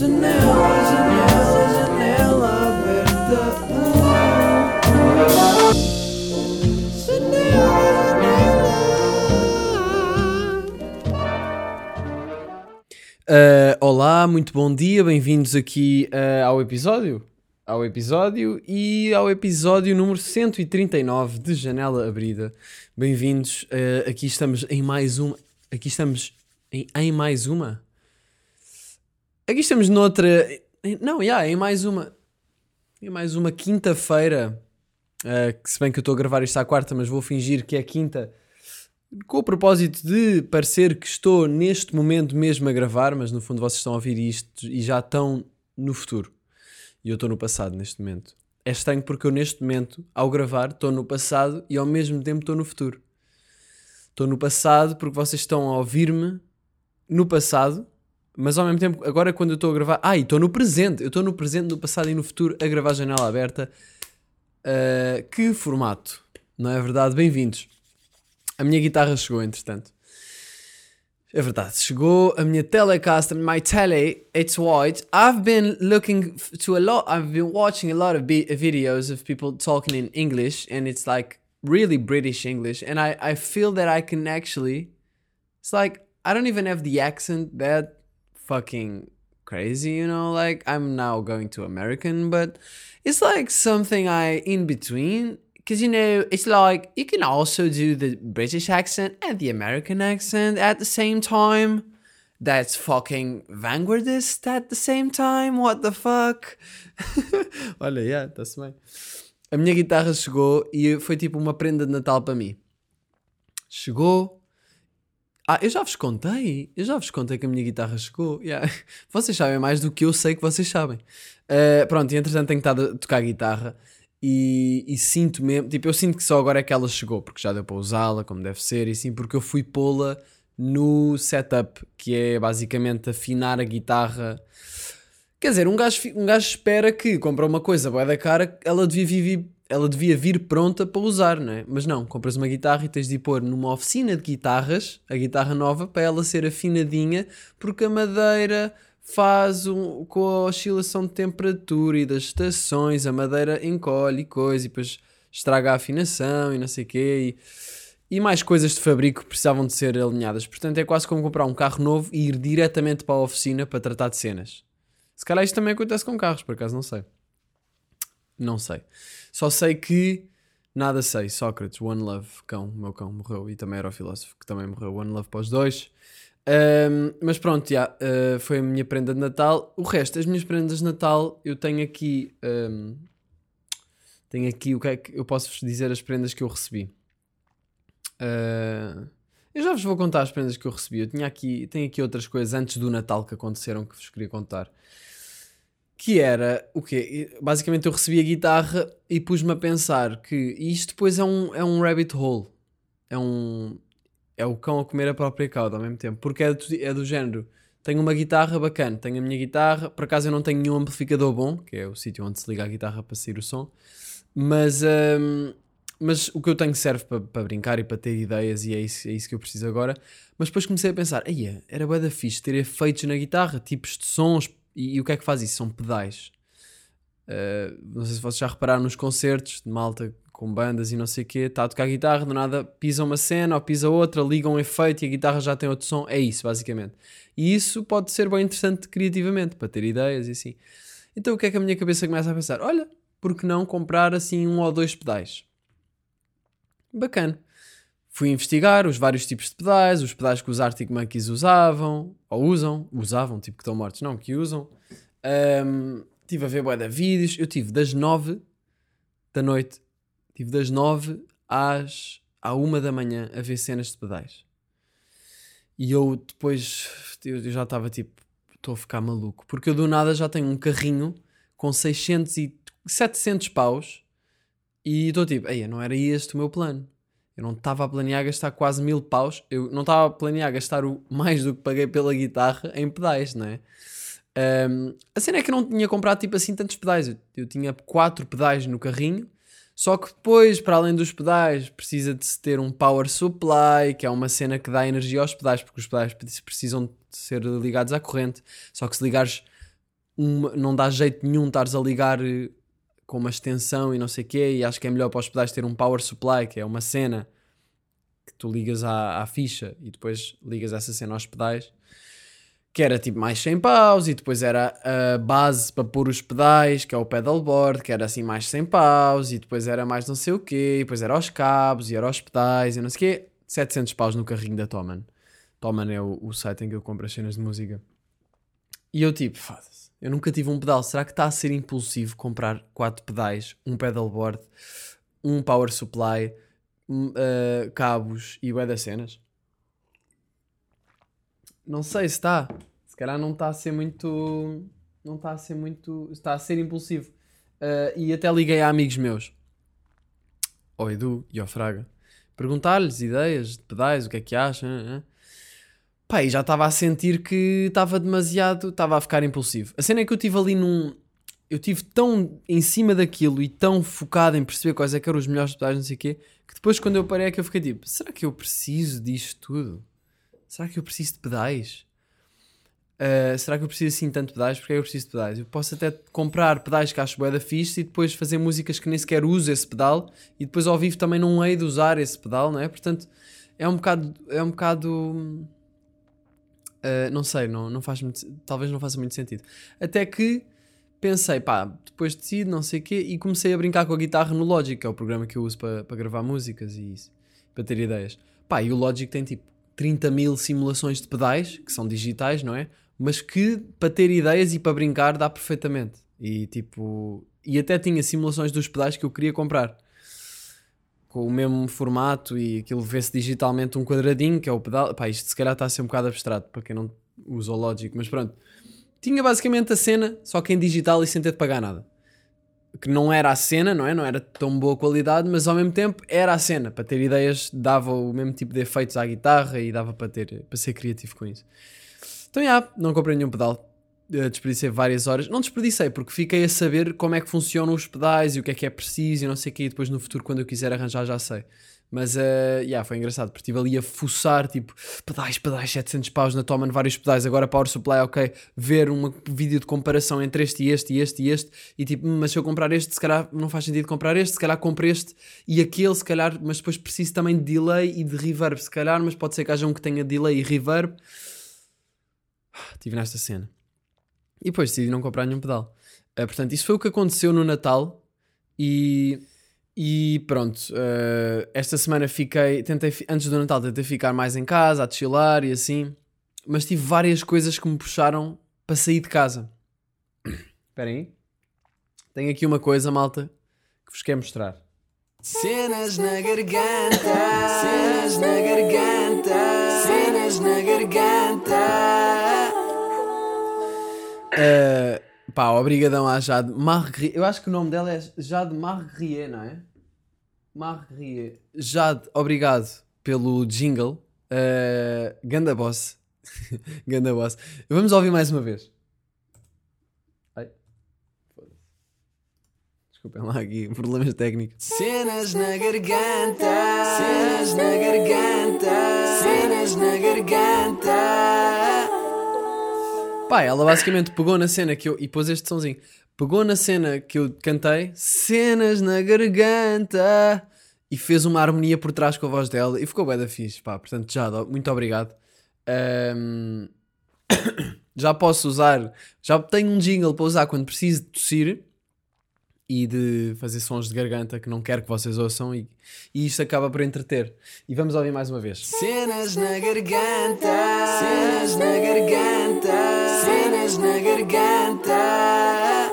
Janela, janela, janela aberta. Uh, olá, muito bom dia, bem-vindos aqui uh, ao episódio. Ao episódio e ao episódio número 139 de Janela Abrida. Bem-vindos, uh, aqui estamos em mais uma. Aqui estamos em, em mais uma. Aqui estamos noutra. Não, já, yeah, em mais uma. Em mais uma quinta-feira. Uh, se bem que eu estou a gravar isto à quarta, mas vou fingir que é quinta com o propósito de parecer que estou neste momento mesmo a gravar, mas no fundo vocês estão a ouvir isto e já estão no futuro. E eu estou no passado neste momento. É estranho porque eu neste momento, ao gravar, estou no passado e ao mesmo tempo estou no futuro. Estou no passado porque vocês estão a ouvir-me no passado, mas ao mesmo tempo, agora quando eu estou a gravar. Ah, e estou no presente. Eu estou no presente, no passado e no futuro a gravar janela aberta. Uh, que formato, não é verdade? Bem-vindos. A minha guitarra chegou, entretanto. É verdade, chegou a minha Telecaster, my tele, it's white. I've been looking to a lot, I've been watching a lot of videos of people talking in English, and it's like really British English, and I, I feel that I can actually, it's like, I don't even have the accent that fucking crazy, you know, like I'm now going to American, but it's like something I in between because you know it's like you can also do the British accent and the American accent at the same time. That's fucking vanguardist at the same time. What the fuck? Olha, yeah, está-se bem. A minha guitarra chegou e foi tipo uma prenda de Natal para mim. Chegou. Ah, eu já vos contei. Eu já vos contei que a minha guitarra chegou. Yeah. Vocês sabem mais do que eu sei que vocês sabem. Uh, pronto, e entretanto tenho estado a tocar guitarra. E, e, sinto mesmo, tipo, eu sinto que só agora é que ela chegou, porque já deu para usá-la como deve ser, e sim, porque eu fui pô-la no setup, que é basicamente afinar a guitarra. Quer dizer, um gajo, um gajo espera que compra uma coisa boa da cara, ela devia, vir, ela devia vir pronta para usar, não é? Mas não, compras uma guitarra e tens de pôr numa oficina de guitarras, a guitarra nova, para ela ser afinadinha, porque a madeira faz um, com a oscilação de temperatura e das estações, a madeira encolhe e coisa, e depois estraga a afinação e não sei o quê. E, e mais coisas de fabrico precisavam de ser alinhadas. Portanto, é quase como comprar um carro novo e ir diretamente para a oficina para tratar de cenas. Se calhar isto também acontece com carros, por acaso não sei. Não sei. Só sei que nada sei. Sócrates, One Love, cão, meu cão morreu e também era o filósofo que também morreu. One Love para os dois. Um, mas pronto, já, uh, foi a minha prenda de Natal. O resto, as minhas prendas de Natal, eu tenho aqui. Um, tenho aqui o que é que eu posso vos dizer as prendas que eu recebi. Uh, eu já vos vou contar as prendas que eu recebi. Eu tinha aqui, tenho aqui outras coisas antes do Natal que aconteceram que vos queria contar. Que era o quê? Basicamente eu recebi a guitarra e pus-me a pensar que isto depois é um, é um rabbit hole. É um, é o cão a comer a própria cauda ao mesmo tempo, porque é do, é do género. Tenho uma guitarra bacana, tenho a minha guitarra, por acaso eu não tenho nenhum amplificador bom, que é o sítio onde se liga a guitarra para sair o som, mas, um, mas o que eu tenho serve para, para brincar e para ter ideias, e é isso, é isso que eu preciso agora. Mas depois comecei a pensar, aí era bué fixe ter efeitos na guitarra, tipos de sons, e, e o que é que faz isso? São pedais. Uh, não sei se vocês já repararam nos concertos de malta com bandas e não sei o quê, está a tocar guitarra, do nada pisa uma cena ou pisa outra, liga um efeito e a guitarra já tem outro som. É isso, basicamente. E isso pode ser bem interessante criativamente, para ter ideias e assim. Então o que é que a minha cabeça começa a pensar? Olha, por que não comprar assim um ou dois pedais? Bacana. Fui investigar os vários tipos de pedais, os pedais que os Arctic Monkeys usavam, ou usam, usavam, tipo que estão mortos, não, que usam. Um, tive a ver boa vídeos, eu tive das nove da noite Tive das 9 às à 1 da manhã a ver cenas de pedais. E eu depois eu já estava tipo, estou a ficar maluco. Porque eu do nada já tenho um carrinho com 600 e 700 paus e estou tipo, ei, não era este o meu plano. Eu não estava a planear gastar quase mil paus. Eu não estava a planear gastar o mais do que paguei pela guitarra em pedais, não é? Um, a cena é que eu não tinha comprado tipo assim tantos pedais. Eu, eu tinha quatro pedais no carrinho só que depois, para além dos pedais, precisa de se ter um power supply, que é uma cena que dá energia aos pedais, porque os pedais precisam de ser ligados à corrente. Só que se ligares uma- não dá jeito nenhum estares a ligar eh, com uma extensão e não sei o quê, e acho que é melhor para os pedais ter um power supply, que é uma cena que tu ligas à, à ficha e depois ligas essa cena aos pedais, que era tipo mais 100 paus, e depois era a base para pôr os pedais, que é o pedalboard, que era assim mais 100 paus, e depois era mais não sei o quê, e depois era aos cabos, e era aos pedais, e não sei o quê, 700 paus no carrinho da Toman. Toman é o, o site em que eu compro as cenas de música. E eu tipo, foda-se, eu nunca tive um pedal. Será que está a ser impulsivo comprar quatro pedais, um pedalboard, um power supply, uh, cabos e bué das cenas? Não sei se está. Se calhar não está a ser muito. Não está a ser muito. Está a ser impulsivo. Uh, e até liguei a amigos meus, ao Edu e ao Fraga, perguntar-lhes ideias de pedais, o que é que acham. né? Pá, e já estava a sentir que estava demasiado, estava a ficar impulsivo. A cena é que eu estive ali num. Eu estive tão em cima daquilo e tão focado em perceber quais é que eram os melhores pedais, não sei o quê, que depois quando eu parei é que eu fiquei tipo, será que eu preciso disto tudo? Será que eu preciso de pedais? Uh, será que eu preciso assim tanto de pedais? Porque é eu preciso de pedais? Eu posso até comprar pedais que acho bué da fixe e depois fazer músicas que nem sequer uso esse pedal e depois ao vivo também não hei de usar esse pedal, não é? Portanto, é um bocado... É um bocado Uh, não sei, não, não faz muito, talvez não faça muito sentido. Até que pensei, pá, depois decido, não sei o quê, e comecei a brincar com a guitarra no Logic, que é o programa que eu uso para para gravar músicas e isso, para ter ideias. Pá, e o Logic tem tipo 30 mil simulações de pedais, que são digitais, não é? Mas que para ter ideias e para brincar dá perfeitamente. E tipo, e até tinha simulações dos pedais que eu queria comprar com o mesmo formato e aquilo vê-se digitalmente um quadradinho, que é o pedal. Pá, isto se calhar está a ser um bocado abstrato para quem não usa o Logic, mas pronto. Tinha basicamente a cena, só que em digital e sem ter de pagar nada. Que não era a cena, não é? Não era tão boa qualidade, mas ao mesmo tempo era a cena. Para ter ideias, dava o mesmo tipo de efeitos à guitarra e dava para, ter, para ser criativo com isso. Então, já, não comprei nenhum pedal. Uh, desperdicei várias horas. Não desperdicei, porque fiquei a saber como é que funcionam os pedais e o que é que é preciso e não sei o que. E depois no futuro, quando eu quiser arranjar, já sei. Mas, uh, yeah, foi engraçado, porque estive ali a fuçar, tipo, pedais, pedais, 700 paus na Toman, vários pedais, agora Power Supply, ok, ver um vídeo de comparação entre este e este e este e este, e tipo, hum, mas se eu comprar este, se calhar não faz sentido comprar este, se calhar compro este e aquele, se calhar, mas depois preciso também de delay e de reverb, se calhar, mas pode ser que haja um que tenha delay e reverb. Estive nesta cena. E depois decidi não comprar nenhum pedal. Uh, portanto, isso foi o que aconteceu no Natal e, e pronto. uh, esta semana fiquei, tentei, antes do Natal, tentei ficar mais em casa, a chilar e assim. Mas tive várias coisas que me puxaram para sair de casa. Espera aí. Tenho aqui uma coisa, malta, que vos quero mostrar. Cenas na garganta, cenas na garganta, cenas na garganta. Uh, pá, obrigadão à Jade Marguerite. Eu acho que o nome dela é Jade Marguerite, não é? Marguerite. Jade, obrigado pelo jingle. Uh, ganda boss. ganda boss. Vamos ouvir mais uma vez. Desculpem lá aqui, problemas técnicos. Cenas na garganta, cenas na garganta, cenas na garganta. Pá, ela basicamente pegou na cena que eu. E pôs este somzinho. Pegou na cena que eu cantei, cenas na garganta, e fez uma harmonia por trás com a voz dela e ficou bem da fixe, pá. Portanto, já, muito obrigado. Ahm, já posso usar, já tenho um jingle para usar quando preciso tossir e de fazer sons de garganta que não quero que vocês ouçam e, e isto acaba por entreter. E vamos ouvir mais uma vez. Cenas na garganta, cenas na garganta, cenas na garganta.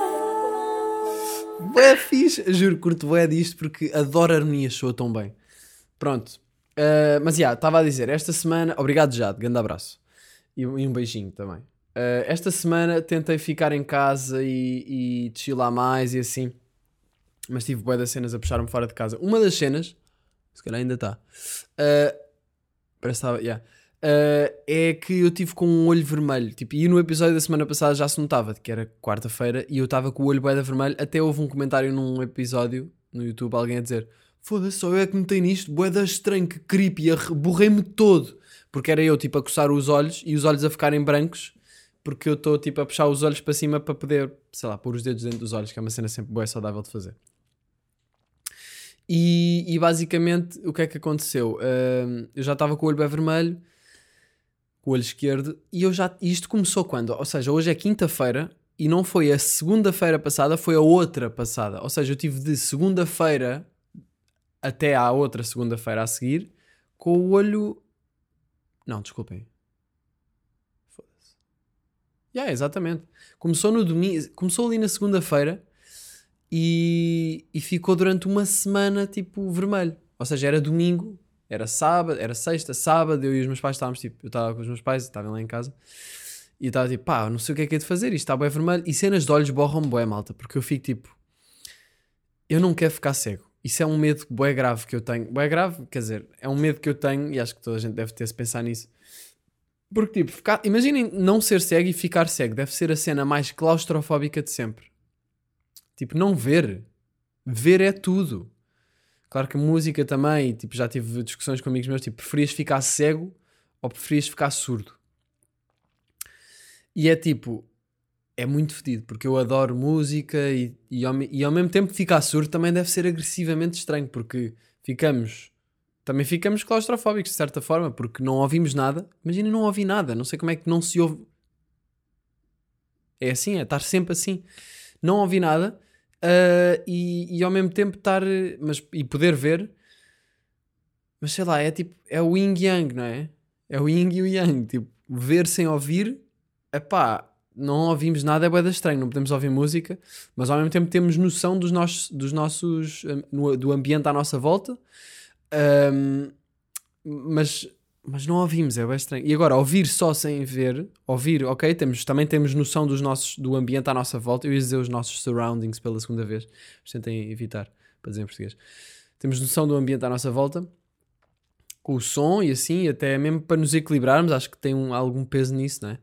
Bué fixe, juro, curto bué disto porque adoro harmonias, soa tão bem. Pronto, Uh, mas já, estava a dizer, esta semana, obrigado já, grande abraço e, um- e um beijinho também. Uh, esta semana tentei ficar em casa e, e chilar mais e assim, mas tive bué das cenas a puxar-me fora de casa. Uma das cenas, se calhar ainda está, uh, parece que estava, yeah. Uh, é que eu tive com um olho vermelho. Tipo, e no episódio da semana passada já se notava que era quarta-feira e eu estava com o olho bué da vermelho. Até houve um comentário num episódio no YouTube, alguém a dizer: Foda-se, só eu é que notei nisto, bué da estranho, que creepy, borrei-me todo. Porque era eu, tipo, a coçar os olhos e os olhos a ficarem brancos porque eu estou tipo a puxar os olhos para cima para poder, sei lá, pôr os dedos dentro dos olhos, que é uma cena sempre boa e saudável de fazer. E, e basicamente o que é que aconteceu? Ahm, eu já estava com o olho bem vermelho, o olho esquerdo, e eu já. Isto começou quando? Ou seja, hoje é quinta-feira e não foi a segunda-feira passada, foi a outra passada. Ou seja, eu tive de segunda-feira até à outra segunda-feira a seguir com o olho. Não, desculpem. Foda-se. Yeah, exatamente. Começou no domingo, começou ali na segunda-feira e, e ficou durante uma semana tipo vermelho. Ou seja, era domingo, era sábado, era sexta, sábado, eu e os meus pais estávamos tipo, eu estava com os meus pais, estavam lá em casa. E estava tipo, pá, não sei o que é que é de fazer, isto está bem vermelho. E cenas de olhos borram-me bué, malta, porque eu fico tipo, eu não quero ficar cego. Isso é um medo bué grave que eu tenho. Bué grave, quer dizer, é um medo que eu tenho e acho que toda a gente deve ter se pensar nisso. Porque tipo, ficar, imaginem não ser cego e ficar cego, deve ser a cena mais claustrofóbica de sempre. Tipo, não ver. Ver é tudo. Claro que música também, tipo, já tive discussões com amigos meus, tipo, preferias ficar cego ou preferias ficar surdo? E é tipo, é muito fedido, porque eu adoro música e, e, ao, e ao mesmo tempo ficar surdo também deve ser agressivamente estranho, porque ficamos, também ficamos claustrofóbicos de certa forma, porque não ouvimos nada. Imagina não ouvir nada, não sei como é que não se ouve. É assim, é estar sempre assim. Não ouvir nada ah, e, e ao mesmo tempo estar, mas, e poder ver, mas sei lá, é tipo, é o yin yang, não é? É o yin e o yang, tipo, ver sem ouvir, epá, não ouvimos nada, é bué estranho, não podemos ouvir música, mas ao mesmo tempo temos noção dos nossos, dos nossos no- do ambiente à nossa volta, Hum, mas, mas não ouvimos, é bem estranho. E agora, ouvir só sem ver, ouvir, ok, temos, também temos noção dos nossos, do ambiente à nossa volta, eu ia dizer os nossos surroundings pela segunda vez, mas tentem evitar para dizer em português. Temos noção do ambiente à nossa volta, com o som e assim, até mesmo para nos equilibrarmos, acho que tem um- algum peso nisso, não é?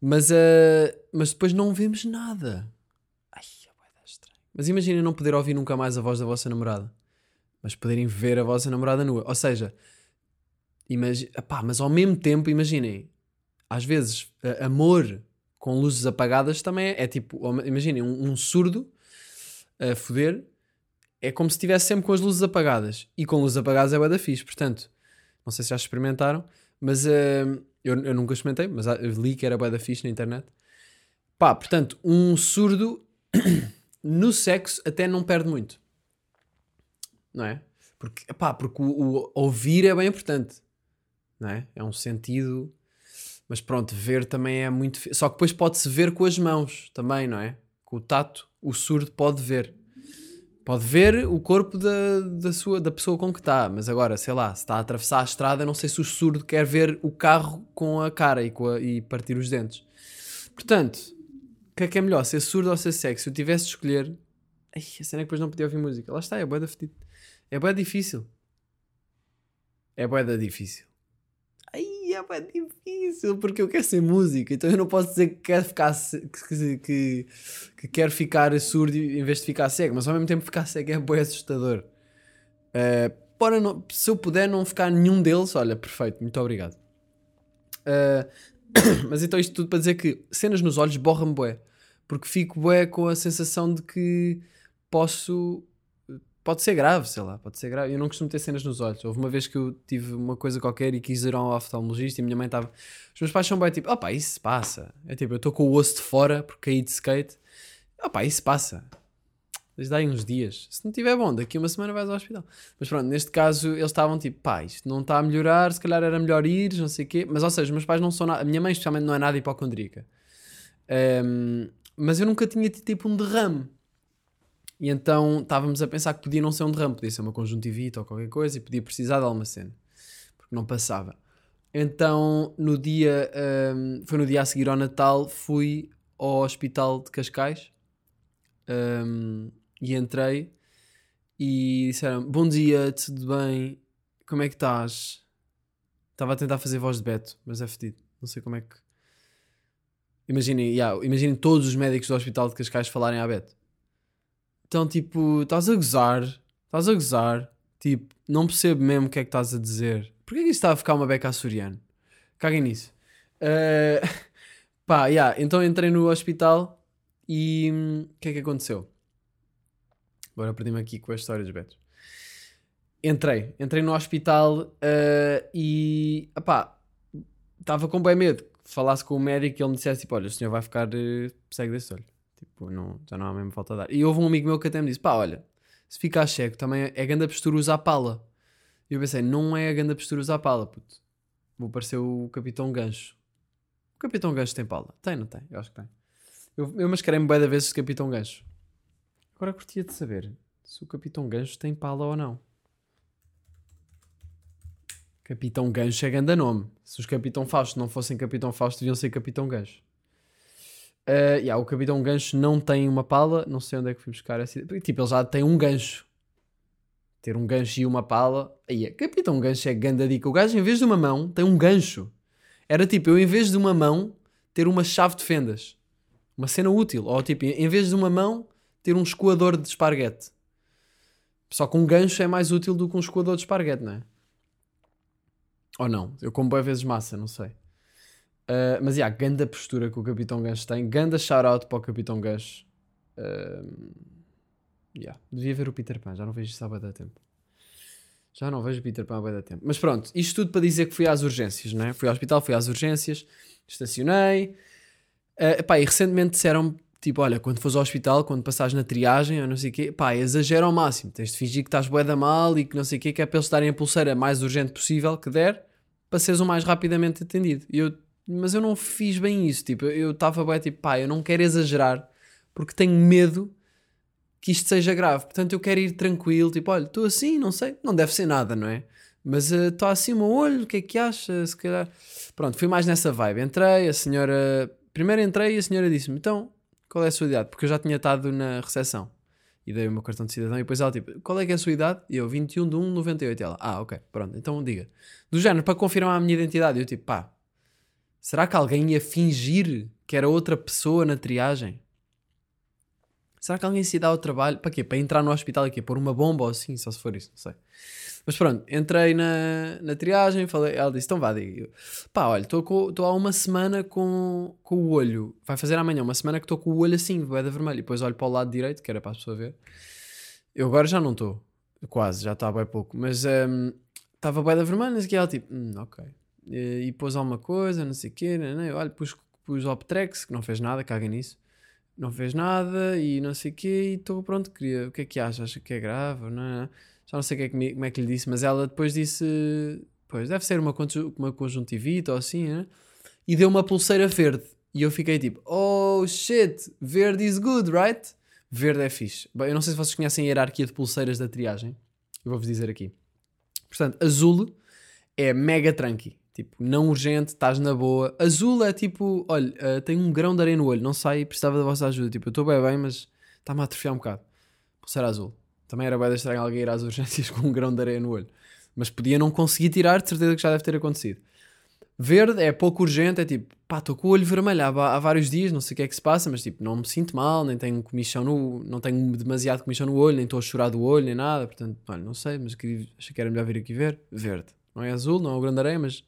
Mas, eh, mas depois não vemos nada. Ai, é estranho. Mas imaginem não poder ouvir nunca mais a voz da vossa namorada, mas poderem ver a vossa namorada nua. Ou seja, imagi epá, mas ao mesmo tempo, imaginem, às vezes, amor com luzes apagadas também é, é tipo, imaginem, um, um surdo a foder é como se estivesse sempre com as luzes apagadas. E com luzes apagadas é bué da fixe, portanto, não sei se já experimentaram, mas eh, eu, eu nunca experimentei, mas li que era bué da fixe na internet. Pá, portanto, um surdo no sexo até não perde muito. Não é? Porque, pá, porque o, o ouvir é bem importante. Não é? É um sentido. Mas pronto, ver também é muito. Só que depois pode-se ver com as mãos também, não é? Com o tato, o surdo pode ver. Pode ver o corpo da, da, sua, da pessoa com que está, mas agora, sei lá, se está a atravessar a estrada, não sei se o surdo quer ver o carro com a cara e, com a- e partir os dentes. Portanto, o que é que é melhor, ser surdo ou ser cego? Se eu tivesse de escolher, ai, a cena é que depois não podia ouvir música. Lá está, é bué da fedido. É bué difícil. É bué da difícil. É bué difícil, porque eu quero ser música, então eu não posso dizer que quero ficar que, que, que quero ficar surdo em vez de ficar cego, mas ao mesmo tempo ficar cego é bué assustador. Eh, para não- se eu puder não ficar nenhum deles, olha, perfeito, muito obrigado. Eh, mas então isto tudo para dizer que cenas nos olhos borram-me bué, porque fico bué com a sensação de que posso pode ser grave, sei lá, pode ser grave. Eu não costumo ter cenas nos olhos. Houve uma vez que eu tive uma coisa qualquer e quis ir ao oftalmologista e a minha mãe estava. Os meus pais são bem tipo, opá, isso passa. É tipo, eu estou com o osso de fora porque caí de skate. Opá, isso passa. Mas dá aí uns dias. Se não estiver bom, daqui uma semana vais ao hospital. Mas pronto, neste caso eles estavam tipo, pá, isto não está a melhorar, se calhar era melhor ir, não sei o quê. Mas ou seja, os meus pais não são nada. A minha mãe, especialmente, não é nada hipocondríaca. Ehm, mas eu nunca tinha tido tipo um derrame. E então estávamos a pensar que podia não ser um derrame, podia ser uma conjuntivite ou qualquer coisa e podia precisar de alguma cena, porque não passava. Então, no dia, hum, foi no dia a seguir ao Natal, fui ao hospital de Cascais hum, e entrei e disseram: Bom dia, tudo bem? Como é que estás? Estava a tentar fazer voz de Beto, mas é fedido. Não sei como é que. Imaginem, yeah, imaginem todos os médicos do hospital de Cascais falarem à Beto. Então, tipo, estás a gozar, estás a gozar, tipo, não percebo mesmo o que é que estás a dizer. Porquê que isso está a ficar uma beca açoriano? Caguem nisso. Eh, Pá, yeah, então entrei no hospital e hum, o que é que aconteceu? Agora perdi-me aqui com a história dos betos. Entrei, entrei no hospital eh, e pá, estava com bem medo que falasse com o médico e ele me dissesse tipo, olha, o senhor vai ficar eh, cego desse olho. Tipo, não, já não há mesmo falta de dar. E houve um amigo meu que até me disse, pá, olha, se ficar cego também é grande postura usar pala. E eu pensei, não é a grande postura usar pala, puto. Vou parecer o Capitão Gancho. O Capitão Gancho tem pala? Tem, não tem? Eu acho que tem. Eu, eu mascarei-me bem da vez de Capitão Gancho. Agora curtia de saber se o Capitão Gancho tem pala ou não. Capitão Gancho é grande nome. Se os Capitão Fausto não fossem Capitão Fausto, deviam ser Capitão Gancho. Uh, yeah, o Capitão Gancho não tem uma pala, não sei onde é que fui buscar essa ideia. Tipo, ele já tem um gancho. Ter um gancho e uma pala. Aí, é, Capitão Gancho é ganda dica. O gajo, em vez de uma mão, tem um gancho. Era tipo, eu em vez de uma mão, ter uma chave de fendas. Uma cena útil. Ou tipo, em vez de uma mão, ter um escoador de esparguete. Só que um gancho é mais útil do que um escoador de esparguete, não é? Ou não? Eu como bem vezes massa, não sei. Uh, mas, yeah, ganda postura que o Capitão Gancho tem. Ganda shout-out para o Capitão Gancho. Uh, yeah. Devia ver o Peter Pan, já não vejo isso há bem tempo. Já não vejo o Peter Pan há bem tempo. Mas pronto, isto tudo para dizer que fui às urgências, né? Fui ao hospital, fui às urgências, estacionei. Uh, pá, e recentemente disseram tipo, olha, quando fores ao hospital, quando passares na triagem ou não sei o quê, pá, exagera ao máximo. Tens de fingir que estás bué da mal e que não sei o quê, que é para eles darem a pulseira mais urgente possível que der, para seres o mais rapidamente atendido. E eu, mas eu não fiz bem isso, tipo, eu estava bué tipo, pá, eu não quero exagerar, porque tenho medo que isto seja grave. Portanto, eu quero ir tranquilo, tipo, olha, estou assim, não sei, não deve ser nada, não é? Mas estou uh, assim o meu olho, o que é que acha? Se calhar. Pronto, fui mais nessa vibe. Entrei, a senhora. Primeiro entrei e a senhora disse-me: então, qual é a sua idade? Porque eu já tinha estado na recepção e dei o meu cartão de cidadão. E depois ela, tipo, qual é que é a sua idade? E eu, 21 de 1, 98. E ela, ah, ok, pronto, então diga. Do género, para confirmar a minha identidade. Eu, tipo, pá, será que alguém ia fingir que era outra pessoa na triagem? Será que alguém se dá ao trabalho? Para quê? Para entrar no hospital aqui, pôr uma bomba ou assim, só se for isso, não sei. Mas pronto, entrei na, na triagem, falei, ela disse, então vá, diga. Pá, olha, estou há uma semana com, com o olho, vai fazer amanhã uma semana que estou com o olho assim, boeda vermelho, e depois olho para o lado direito, que era para a pessoa ver. Eu agora já não estou, quase, já está bem pouco, mas um, estava boeda vermelha, não sei o que, ela tipo, hum, ok. E, e pôs alguma coisa, não sei o quê, não, não, olha, pus, pus Optrex, que não fez nada, caga nisso não fez nada e não sei o quê, e estou pronto, queria, o que é que acha? Acha que é grave? Não é? Já não sei que é que, como é que lhe disse, mas ela depois disse, pois, deve ser uma, uma conjuntivite ou assim, né? E deu uma pulseira verde. E eu fiquei tipo, oh shit, verde is good, right? Verde é fixe. Bem, eu não sei se vocês conhecem a hierarquia de pulseiras da triagem. Eu vou-vos dizer aqui. Portanto, azul é mega tranqui. Tipo, não urgente, estás na boa. Azul é tipo, olha, uh, tenho um grão de areia no olho, não sei, precisava da vossa ajuda. Tipo, eu estou bem bem, mas está-me a atrofiar um bocado. Pulseira azul. Também era bem estranho alguém ir às urgências com um grão de areia no olho. Mas podia não conseguir tirar, de certeza que já deve ter acontecido. Verde é pouco urgente, é tipo, pá, estou com o olho vermelho há, há, vários dias, não sei o que é que se passa, mas tipo, não me sinto mal, nem tenho comichão no, não tenho demasiado comichão no olho, nem estou a chorar do olho, nem nada, portanto, olha, não sei, mas achei que era melhor vir aqui ver. Verde. Não é azul, não é o grande areia, mas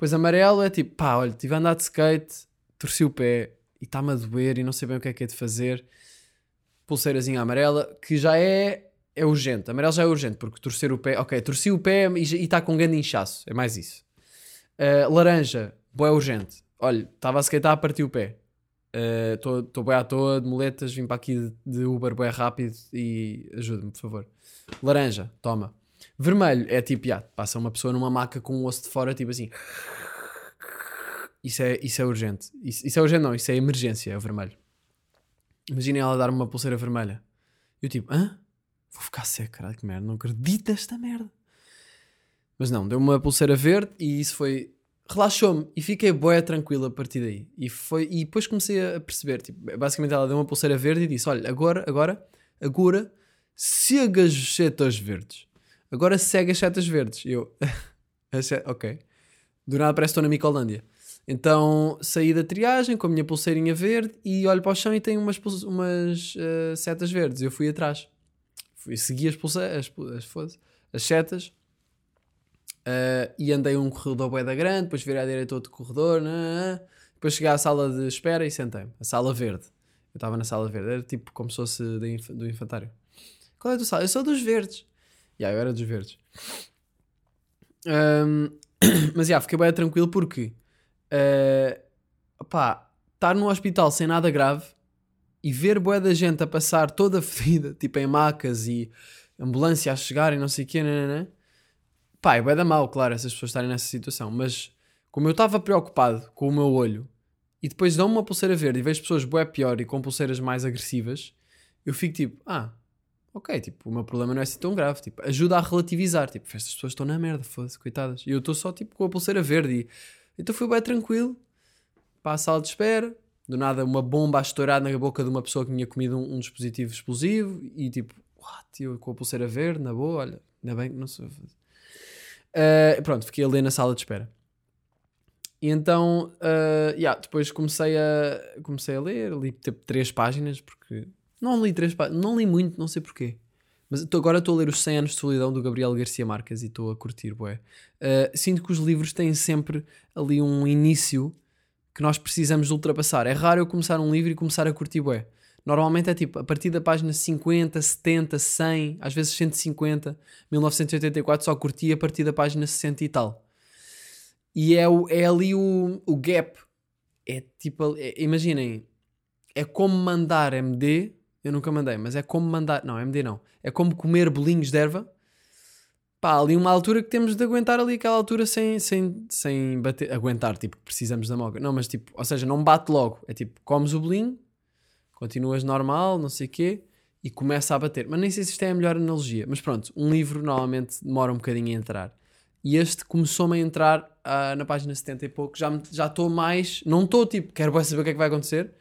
depois amarelo é tipo, pá, olha, estive a andar de skate, torci o pé e está-me a doer e não sei bem o que é que é de fazer. Pulseirazinha amarela, que já é, é urgente. Amarelo já é urgente, porque torcer o pé, ok, torci o pé e está com um grande inchaço, é mais isso. Uh, laranja, boé urgente. Olha, estava a skatear, parti o pé. Estou uh, bem à toa de moletas, vim para aqui de, de Uber bem rápido e ajuda-me, por favor. Laranja, toma. Vermelho é tipo, yeah, passa uma pessoa numa maca com um osso de fora, tipo assim. Isso é, isso é urgente. Isso, isso é urgente, não, isso é emergência, é o vermelho. Imaginem ela dar-me uma pulseira vermelha. Eu tipo, hã? Vou ficar seco, caralho, que merda, não acredito esta merda. Mas não, deu uma pulseira verde e isso foi. Relaxou-me e fiquei boa tranquila a partir daí. E, foi, e depois comecei a perceber, tipo, basicamente ela deu uma pulseira verde e disse: Olha, agora, agora, agora, siga as verdes. Agora segue as setas verdes. Eu, ok. Do nada parece que estou na Micolândia. Então saí da triagem com a minha pulseirinha verde e olho para o chão e tem umas, umas uh, setas verdes. Eu fui atrás. Fui, segui as, pulseiras, as, as, as setas uh, e andei um corredor bué da grande, depois virei à direita outro corredor. Né, né, né. Depois cheguei à sala de espera e sentei-me. A sala verde. Eu estava na sala verde. Era tipo como se fosse do infantário. Qual é a tua sala? Eu sou dos verdes. Já, eu era dos verdes. Ahm, mas já, fiquei bem tranquilo porque eh, pá, estar no hospital sem nada grave e ver bué da gente a passar toda fedida, tipo em macas e ambulância a chegar e não sei o quê, nananã. pá, é bué da mal, claro, essas pessoas estarem nessa situação, mas como eu estava preocupado com o meu olho e depois dão-me uma pulseira verde e vejo pessoas bué pior e com pulseiras mais agressivas, eu fico tipo, ah, ok, tipo, o meu problema não é assim tão grave, tipo, ajuda a relativizar, tipo, estas pessoas estão na merda, foda-se, coitadas, e eu estou só tipo com a pulseira verde e então fui bem tranquilo para a sala de espera, do nada uma bomba a estourar na boca de uma pessoa que tinha comido um, um dispositivo explosivo e tipo, what, eu com a pulseira verde, na boa, olha, ainda bem que não sei. Uh, pronto, fiquei a ler na sala de espera. E então, uh, yeah, depois comecei a, comecei a ler, li tipo três páginas, porque não li três páginas, não li muito, não sei porquê. Mas tô- agora estou a ler os 100 anos de solidão do Gabriel Garcia Marques e estou a curtir, bué. Uh, sinto que os livros têm sempre ali um início que nós precisamos de ultrapassar. É raro eu começar um livro e começar a curtir bué. Normalmente é tipo, a partir da página 50, 70, 100, às vezes 150, 1984 só curti a partir da página 60 e tal. E é, o- é ali o, o gap. É tipo, é- imaginem, é como mandar MD, eu nunca mandei, mas é como mandar, não, MD não, é como comer bolinhos de erva. Pá, ali uma altura que temos de aguentar ali aquela altura sem, sem, sem bater, aguentar, tipo, precisamos da moga. Não, mas tipo, ou seja, não bate logo, é tipo, comes o bolinho, continuas normal, não sei o quê, e começa a bater. Mas nem sei se isto é a melhor analogia, mas pronto, um livro normalmente demora um bocadinho a entrar. E este começou-me a entrar ah, na página 70 e pouco, já me- já estou mais, não estou tipo, quero saber o que é que vai acontecer,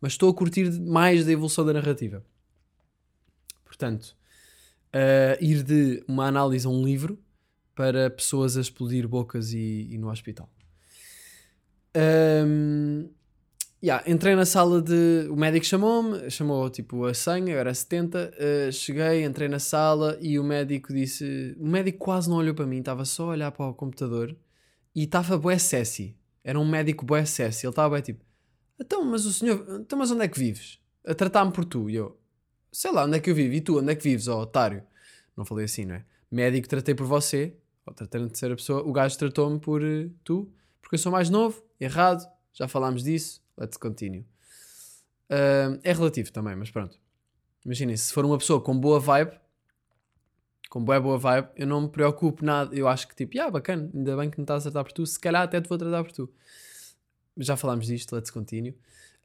mas estou a curtir mais da evolução da narrativa. Portanto, ah, ir de uma análise a um livro para pessoas a explodir bocas e, e no hospital. Ahm, yeah, entrei na sala de. O médico chamou-me, chamou tipo a senha, eu era 70. ah, cheguei, entrei na sala e o médico disse. O médico quase não olhou para mim, estava só a olhar para o computador e estava bué sexy. Era um médico bué sexy. Ele estava bué tipo: Então, mas o senhor. Então, mas onde é que vives? A tratar-me por tu. E eu: Sei lá, onde é que eu vivo? E tu, onde é que vives, ó otário? Não falei assim, não é? Médico, tratei por você. Ou tratei na terceira pessoa. O gajo tratou-me por eh, tu, porque eu sou mais novo. Errado. Já falámos disso. Let's continue. Ahm, é relativo também, mas pronto. Imaginem, se for uma pessoa com boa vibe, com boa, boa vibe, eu não me preocupo nada. Eu acho que tipo, ah, bacana, ainda bem que me estás a tratar por tu. Se calhar até te vou tratar por tu. Já falámos disto, let's continue.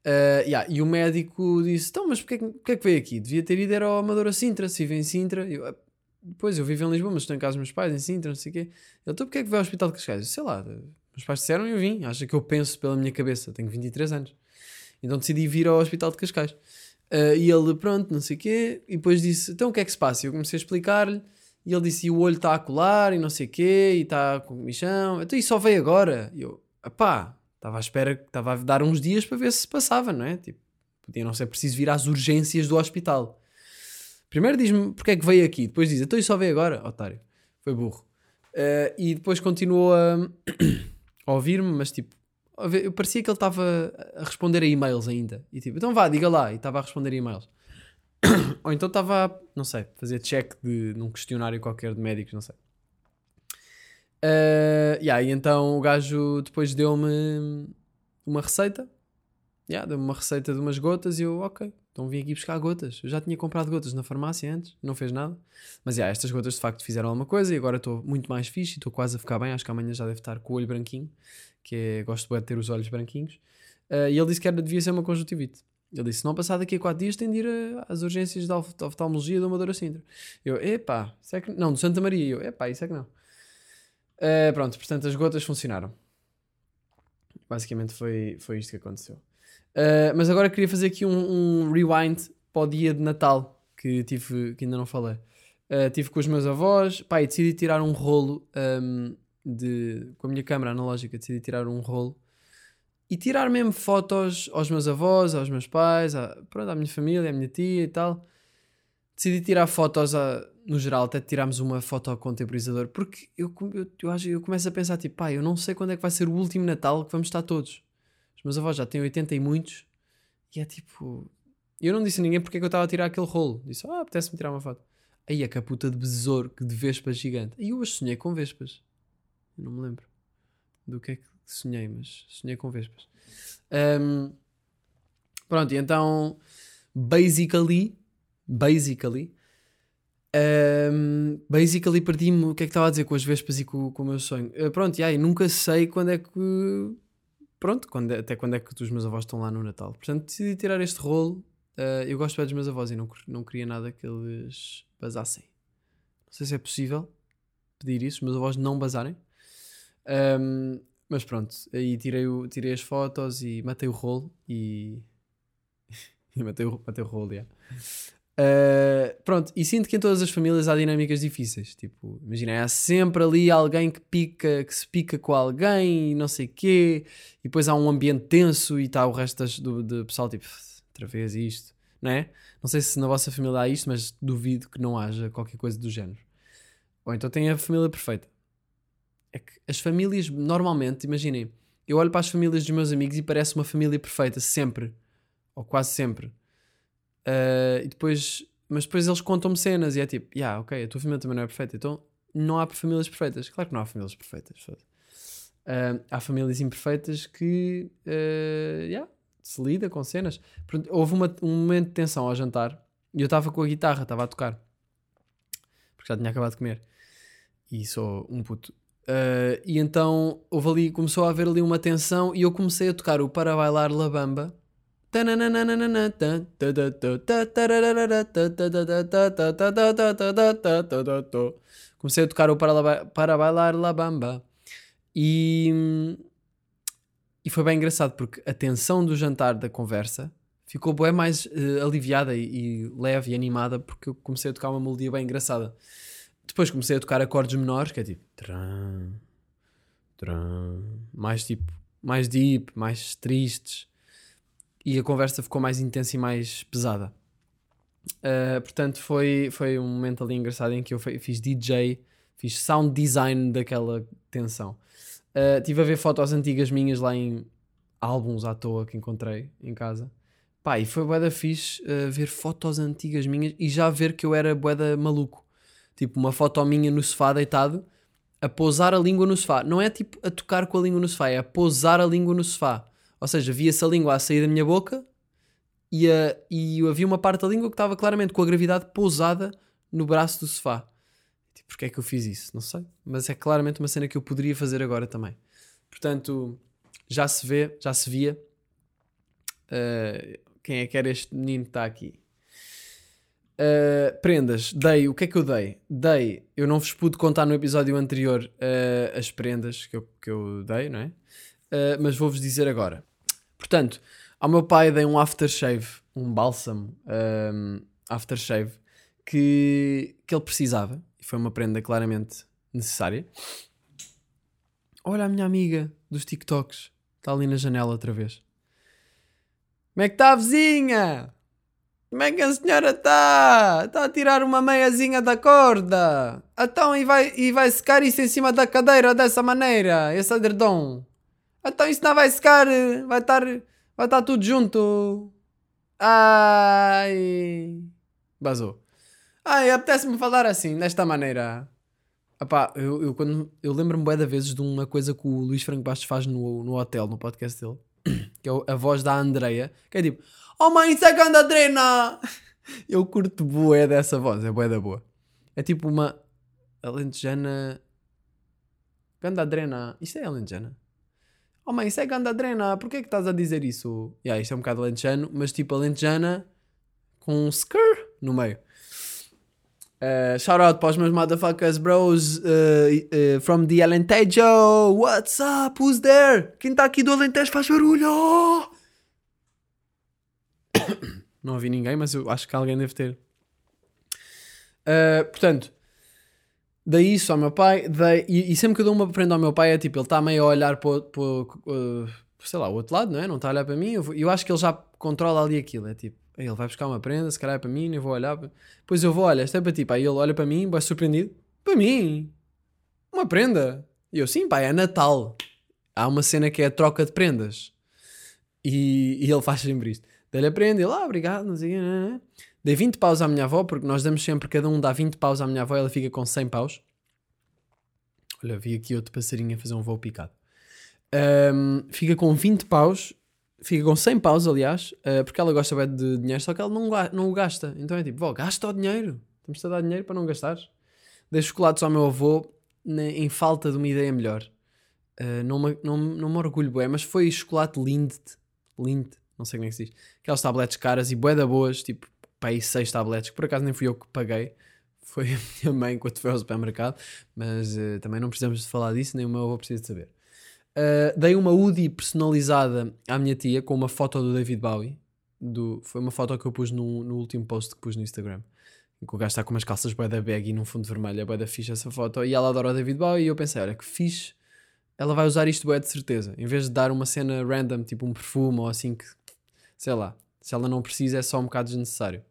Ah, yeah, e o médico disse: Então, mas porquê, porquê que veio aqui? Devia ter ido era ao Amadora Sintra, se vive em Sintra. Eu, "Ah, Pois, eu vivo em Lisboa, mas estou em casa dos meus pais, em Sintra, não sei o quê. Ele, então porquê é que veio ao Hospital de Cascais? Eu, sei lá, meus pais disseram e eu vim. Acha que eu penso pela minha cabeça, tenho 23 anos. Então decidi vir ao Hospital de Cascais. Ah, e ele, pronto, não sei o quê. E depois disse: Então o que é que se passa? E eu comecei a explicar-lhe. E ele disse: E o olho está a colar e não sei o quê, e está com comichão. Então isso só veio agora. E eu, pá, estava à espera, estava a dar uns dias para ver se passava, não é? Tipo, podia não ser preciso vir às urgências do hospital. Primeiro diz-me porque é que veio aqui, depois diz: Então isso só veio agora, otário. Foi burro. Ah, e depois continuou a, a ouvir-me, mas tipo, a ver- eu parecia que ele estava a responder a e-mails ainda. E tipo, então vá, diga lá. E estava a responder a e-mails. Ou então estava, não sei, fazer check de, num questionário qualquer de médicos, não sei. Uh, yeah, e então o gajo depois deu-me uma receita. Yeah, deu-me uma receita de umas gotas e eu, ok, então vim aqui buscar gotas. Eu já tinha comprado gotas na farmácia antes, não fez nada. Mas yeah, estas gotas de facto fizeram alguma coisa e agora estou muito mais fixe e estou quase a ficar bem. Acho que amanhã já deve estar com o olho branquinho, que é, gosto bem de ter os olhos branquinhos. Uh, e ele disse que era, devia ser uma conjuntivite. Ele disse: se não passar daqui a 4 dias, tem de ir a- às urgências da oft- oftalmologia do Amadora Sintra. Eu, epá, isso é que. Não, do Santa Maria. Eu, epá, isso é que não. Uh, pronto, portanto, as gotas funcionaram. Basicamente foi, foi isto que aconteceu. Uh, mas agora queria fazer aqui um, um rewind para o dia de Natal que, tive, que ainda não falei. Uh, tive com os meus avós, pá, e decidi tirar um rolo um, de, com a minha câmera analógica. Decidi tirar um rolo e tirar mesmo fotos aos meus avós, aos meus pais, à, pronto, à minha família, à minha tia e tal. Decidi tirar fotos a- no geral, até tirámos uma foto ao contemporizador, porque eu, eu, eu, acho, eu começo a pensar, tipo, pá, eu não sei quando é que vai ser o último Natal que vamos estar todos. Os meus avós já têm 80 e muitos. E é tipo. Eu não disse a ninguém porque é que eu estava a tirar aquele rolo. Disse, ah, apetece-me tirar uma foto. Aí a caputa de besouro, que de vespas gigante. E eu hoje sonhei com vespas. Eu não me lembro do que é que sonhei, mas sonhei com vespas. Um, pronto, e então, basically, basically, um, basically perdi-me o que é que estava a dizer com as vespas e com, com o meu sonho. Uh, pronto, e aí, nunca sei quando é que. Pronto, quando, até quando é que os meus avós estão lá no Natal. Portanto, decidi tirar este rolo. Uh, eu gosto bem dos meus avós e não, não queria nada que eles basassem. Não sei se é possível pedir isso, os meus avós não basarem. Um, mas pronto, aí tirei, o, tirei as fotos e matei o rolo e. e matei o, matei o rolo, yeah. Uh, pronto, e sinto que em todas as famílias há dinâmicas difíceis. Tipo, imagina, há sempre ali alguém que pica, que se pica com alguém e não sei quê, e depois há um ambiente tenso e está o resto das, do, pessoal tipo, outra vez isto, não é? Não sei se na vossa família há isto, mas duvido que não haja qualquer coisa do género. Ou então tem a família perfeita. É que as famílias, normalmente, imaginem, eu olho para as famílias dos meus amigos e parece uma família perfeita, sempre, ou quase sempre. Uh, e depois, mas depois eles contam-me cenas e é tipo, yeah, ok, a tua família também não é perfeita, então não há famílias perfeitas. Claro que não há famílias perfeitas. Uh, há famílias imperfeitas que uh, yeah, se lida com cenas. Houve uma, um momento de tensão ao jantar e eu estava com a guitarra, estava a tocar porque já tinha acabado de comer e sou um puto. Uh, e então houve ali, começou a haver ali uma tensão e eu comecei a tocar o Para Bailar La Bamba Comecei a tocar o Para, para Bailar La Bamba. E, e foi bem engraçado porque a tensão do jantar, da conversa, ficou bem mais uh, aliviada e, e, leve e animada porque eu comecei a tocar uma melodia bem engraçada. Depois comecei a tocar acordes menores, que é tipo. Tran, tran, mais tipo. Mais deep, mais tristes e a conversa ficou mais intensa e mais pesada. Uh, portanto, foi, foi um momento ali engraçado em que eu fiz DJ, fiz sound design daquela tensão. Uh, tive a ver fotos antigas minhas lá em álbuns à toa que encontrei em casa. Pá, e foi bué da fixe uh, ver fotos antigas minhas e já ver que eu era bué da maluco. Tipo, uma foto minha no sofá deitado, a pousar a língua no sofá. Não é tipo a tocar com a língua no sofá, é a pousar a língua no sofá. Ou seja, via-se a língua a sair da minha boca e, a, e havia uma parte da língua que estava claramente com a gravidade pousada no braço do sofá. Tipo, porque é que eu fiz isso? Não sei. Mas é claramente uma cena que eu poderia fazer agora também. Portanto, já se vê, já se via. Uh, quem é que era este menino que está aqui? Uh, prendas, dei, o que é que eu dei? Dei, eu não vos pude contar no episódio anterior uh, as prendas que eu, que eu dei, não é? Mas vou-vos dizer agora. Portanto, ao meu pai dei um aftershave, um bálsamo um, aftershave que, que ele precisava e foi uma prenda claramente necessária. Olha a minha amiga dos TikToks, está ali na janela outra vez. Como é que está a vizinha? Como é que a senhora está? Está a tirar uma meiazinha da corda. Então, e vai, e vai secar isso em cima da cadeira dessa maneira, esse aderdom. Então isso não vai secar, vai estar, vai estar tudo junto. Ai. Basou. Ai, apetece-me falar assim, desta maneira. Epá, eu, eu, quando, eu lembro-me bem da vezes de uma coisa que o Luís Franco Bastos faz no, no hotel, no podcast dele, que é a voz da Andreia, que é tipo, Oh mãe, isso é ganda drena! Eu curto bué dessa voz, é bué da boa. É tipo uma alentejana... Ganda drena. Isto é alentejana? Oh mãe, isso é ganda drena, porquê que estás a dizer isso? Yeah, isto é um bocado alentejano, mas tipo alentejana com um no meio. Uh, shout out para os meus motherfuckers bros uh, uh, from the Alentejo. What's up? Who's there? Quem está aqui do Alentejo faz barulho? Não ouvi ninguém, mas eu acho que alguém deve ter. portanto, Daí isso ao meu pai, dei, e, e, sempre que eu dou uma prenda ao meu pai é tipo, ele está meio a olhar para, para, uh, sei lá, o outro lado, não é? Não está a olhar para mim. Eu, eu, acho que ele já controla ali aquilo. É tipo, ele vai buscar uma prenda, se calhar é para mim, eu vou olhar. Depois eu vou, olha, esta é para ti, pá. Ele olha para mim, vai surpreendido. Para mim? Uma prenda? E eu, sim, pá, é Natal. Há uma cena que é a troca de prendas. E, e ele faz sempre isto. Dei-lhe a prenda, ele, ah, obrigado, não sei o. Dei 20 paus à minha avó, porque nós damos sempre, cada um dá 20 paus à minha avó, ela fica com 100 paus. Olha, vi aqui outro passarinho a fazer um voo picado. Ahm, fica com 20 paus, fica com 100 paus, aliás, ah, porque ela gosta bem de dinheiro, só que ela não, não o gasta. Então é tipo, vó, gasta o dinheiro. Temos-te a dar dinheiro para não gastares. Dei chocolates ao meu avô em falta de uma ideia melhor. Ah, não, me, não, não me orgulho, bué, mas foi chocolate Lindt. Lindt, não sei como é que se diz. Aquelas tabletes caras e bué da boas, tipo, aí 6 tabletes, que por acaso nem fui eu que paguei. Foi a minha mãe quando foi ao supermercado, mas eh, também não precisamos de falar disso, nem o meu avô precisa de saber. Uh, dei uma Woody personalizada à minha tia com uma foto do David Bowie. Do, foi uma foto que eu pus no, no último post que pus no Instagram. Em que o gajo está com umas calças bué da bag e num fundo vermelho. É bué da fixe essa foto. E ela adora o David Bowie. E eu pensei, olha que fixe. Ela vai usar isto bué de certeza. Em vez de dar uma cena random, tipo um perfume ou assim que... Sei lá. Se ela não precisa é só um bocado desnecessário.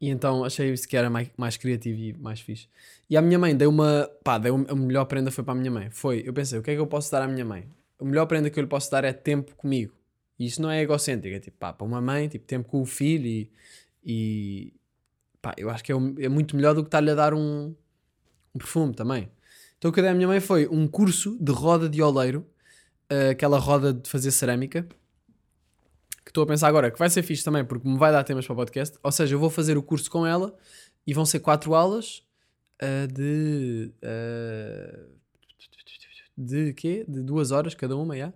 E então achei isso que era mais, mais criativo e mais fixe. E à minha mãe dei uma. Pá, dei um- a melhor prenda foi para a minha mãe. Foi, eu pensei, o que é que eu posso dar à minha mãe? A melhor prenda que eu lhe posso dar é tempo comigo. E isso não é egocêntrico, é tipo, pá, para uma mãe, tipo, tempo com o filho e. e pá, eu acho que é, é muito melhor do que estar-lhe a dar um, um perfume também. Então o que eu dei à minha mãe foi um curso de roda de oleiro, eh, aquela roda de fazer cerâmica, que estou a pensar agora que vai ser fixe também porque me vai dar temas para o podcast. Ou seja, eu vou fazer o curso com ela e vão ser quatro aulas ah, de. ah, de quê? De duas horas cada uma, já.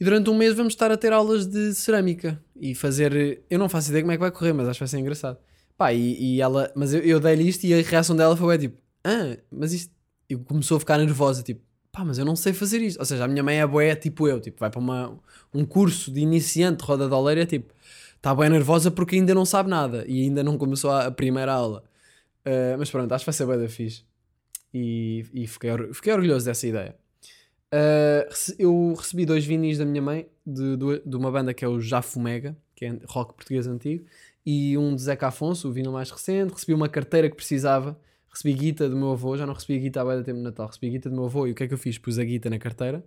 E durante um mês vamos estar a ter aulas de cerâmica e fazer. Eu não faço ideia como é que vai correr, mas acho que vai ser engraçado. Pá, e, e ela. Mas eu, eu dei-lhe isto e a reação dela foi bué, tipo: Ah, mas isto. E começou a ficar nervosa, tipo: Pá, mas eu não sei fazer isto. Ou seja, a minha mãe é boé, tipo eu, tipo, vai para uma, um curso de iniciante de roda de oleiro, é tipo, está bem nervosa porque ainda não sabe nada e ainda não começou a, a primeira aula. Uh, mas pronto, acho que vai ser bué da fixe. E, e fiquei, fiquei orgulhoso dessa ideia. Uh, eu recebi dois vinis da minha mãe de, de, de uma banda que é o Já Fumega, que é rock português antigo, e um de Zeca Afonso, o vinil mais recente. Recebi uma carteira que precisava, recebi guita do meu avô, já não recebi guita há de tempo de Natal, recebi guita do meu avô e o que é que eu fiz? Pus a guita na carteira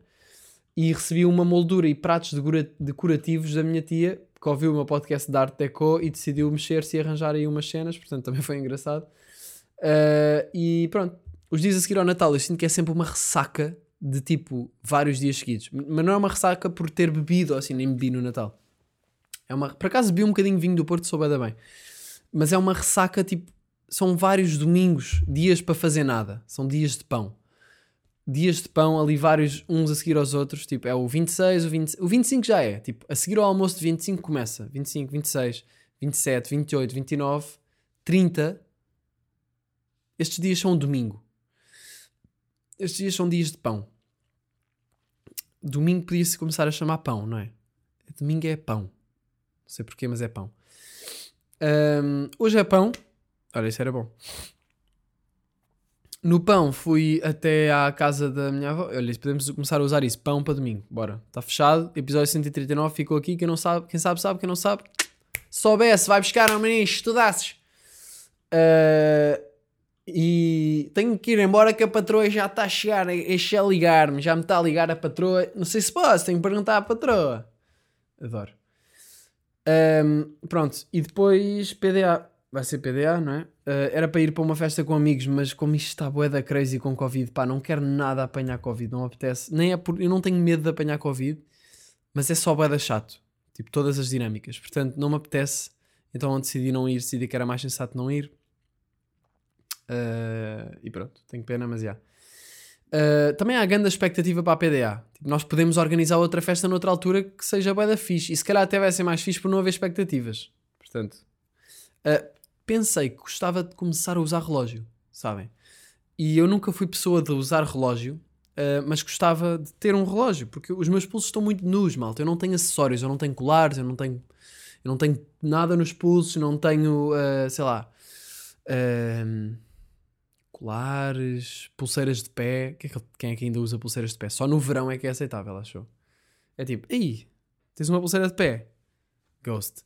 e recebi uma moldura e pratos decora- decorativos da minha tia, que ouviu o meu podcast de Art Deco e decidiu mexer-se e arranjar aí umas cenas, portanto também foi engraçado. Uh, e pronto, os dias a seguir ao Natal eu sinto que é sempre uma ressaca de tipo vários dias seguidos, mas não é uma ressaca por ter bebido assim, nem bebi no Natal. É uma, por acaso bebi um bocadinho de vinho do Porto, soube bem, mas é uma ressaca tipo, são vários domingos, dias para fazer nada, são dias de pão dias de pão ali vários uns a seguir aos outros, tipo, é o 26, o, 20, o 25 já é, tipo, a seguir ao almoço de 25 começa, 25, 26, 27, 28, 29, 30. Estes dias são domingo. Estes dias são dias de pão. Domingo podia-se começar a chamar pão, não é? Domingo é pão. Não sei porquê, mas é pão. Ahm, hoje é pão. Olha, isso era bom. No pão fui até à casa da minha avó. Olha, podemos começar a usar isso. Pão para domingo. Bora. Está fechado. Episódio 139 ficou aqui. Quem não sabe, quem sabe, sabe. Quem não sabe, soubesse, vai buscar ao menino, estudasses. Ah, e tenho que ir embora que a patroa já está a chegar. Deixa a ligar-me. Já me está a ligar a patroa. Não sei se posso. Tenho que perguntar à patroa. Adoro. Ahm, pronto. E depois PDA. Vai ser PDA, não é? Ah, era para ir para uma festa com amigos, mas como isto está bué da crazy com Covid, pá, não quero nada apanhar Covid, não apetece. Nem é por, eu não tenho medo de apanhar Covid, mas é só bué da chato. Tipo, todas as dinâmicas. Portanto, não me apetece. Então decidi não ir, decidi que era mais sensato não ir. Ah, e pronto, tenho pena, mas já. Ah, também há grande expectativa para a PDA. Tipo, nós podemos organizar outra festa noutra altura que seja bué da fixe. E se calhar até vai ser mais fixe por não haver expectativas. Portanto, ah, pensei que gostava de começar a usar relógio, sabem? E eu nunca fui pessoa de usar relógio, ah, mas gostava de ter um relógio, porque os meus pulsos estão muito nus, malta. Eu não tenho acessórios, eu não tenho colares, eu não tenho, eu não tenho nada nos pulsos, não tenho, ah, sei lá, ah, colares, pulseiras de pé. É que- Quem é que ainda usa pulseiras de pé? Só no verão é que é aceitável, achou? É tipo, aí, tens uma pulseira de pé? Ghost.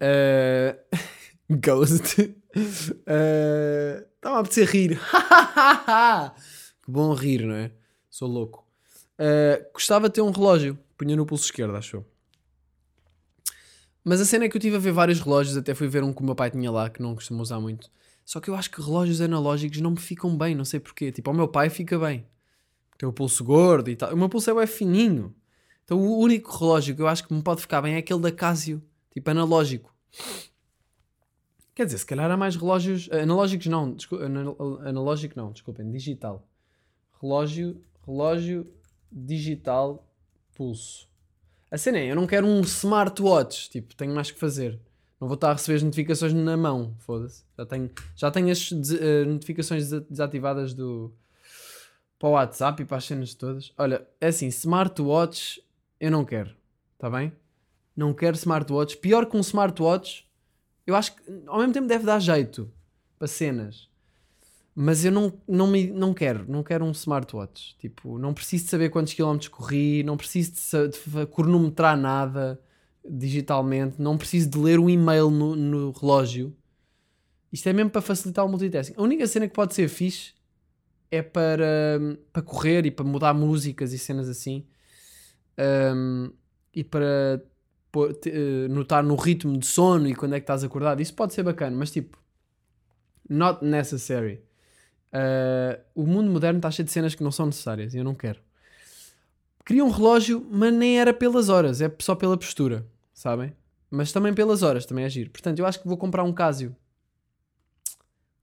Ah, Ghost. Estava a apetecer rir. que bom rir, não é? Sou louco. Uh, gostava de ter um relógio. Punha no pulso esquerdo, acho eu. Mas a cena é que eu tive a ver vários relógios, até fui ver um que o meu pai tinha lá, que não costumo usar muito. Só que eu acho que relógios analógicos não me ficam bem, não sei porquê. Tipo, ao meu pai fica bem. Tem o pulso gordo e tal. O meu pulso é bem fininho. Então o único relógio que eu acho que me pode ficar bem é aquele da Casio, tipo analógico. Quer dizer, se calhar há mais relógios. Analógicos não, analógico não, desculpem, digital. Relógio, relógio digital pulso. A cena é, eu não quero um smartwatch, tipo, tenho mais que fazer. Não vou estar a receber as notificações na mão, foda-se. Já tenho, já tenho as uh, notificações desativadas do para o WhatsApp e para as cenas todas. Olha, é assim, smartwatch eu não quero, está bem? Não quero smartwatch. Pior que um smartwatch, eu acho que ao mesmo tempo deve dar jeito para cenas. Mas eu não, não, me, não quero, não quero um smartwatch. Tipo, não preciso de saber quantos quilómetros corri, não preciso de, de cronometrar nada digitalmente, não preciso de ler um e-mail no, no, relógio. Isto é mesmo para facilitar o multitasking. A única cena que pode ser fixe é para, para correr e para mudar músicas e cenas assim. Um, e para eh, notar no ritmo de sono e quando é que estás acordado. Isso pode ser bacana, mas tipo, not necessary. Uh, o mundo moderno está cheio de cenas que não são necessárias e eu não quero. Queria um relógio, mas nem era pelas horas, é só pela postura, sabem? Mas também pelas horas, também é giro. Portanto, eu acho que vou comprar um Casio.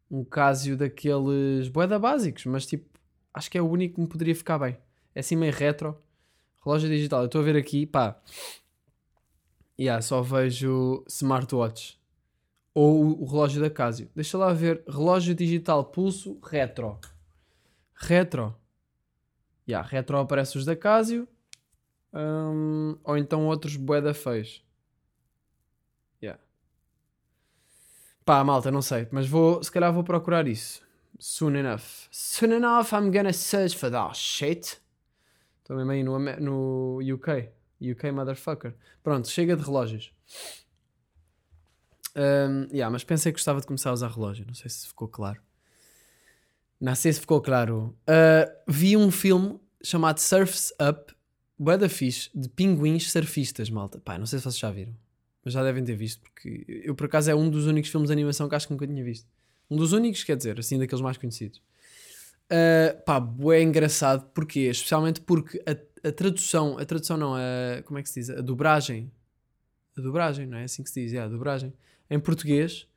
Um Casio daqueles boeda básicos, mas tipo, acho que é o único que me poderia ficar bem. É assim meio retro. Relógio digital, eu estou a ver aqui, pá. Yeah, só vejo smartwatch ou o relógio da Casio. Deixa lá ver. Relógio digital pulso retro. Retro. Yeah, retro aparece os da Casio. Um, ou então outros boeda feios. Yeah. Pá, malta, não sei. Mas vou, se calhar vou procurar isso. Soon enough. Soon enough I'm gonna search for that shit. Estou mesmo aí no, no UK. UK motherfucker. Pronto, chega de relógios. Um, yeah, mas pensei que gostava de começar a usar relógio. Não sei se ficou claro. Não sei se ficou claro. Uh, vi um filme chamado Surfs Up, bué da fixe, de pinguins surfistas, malta. Pá, não sei se vocês já viram. Mas já devem ter visto, porque eu por acaso é um dos únicos filmes de animação que acho que nunca tinha visto. Um dos únicos, quer dizer, assim, daqueles mais conhecidos. Uh, pá, bué engraçado. Porquê? Especialmente porque a, a tradução, a tradução não, a, como é que se diz? A dobragem. A dobragem, não é assim que se diz? É, a dobragem em português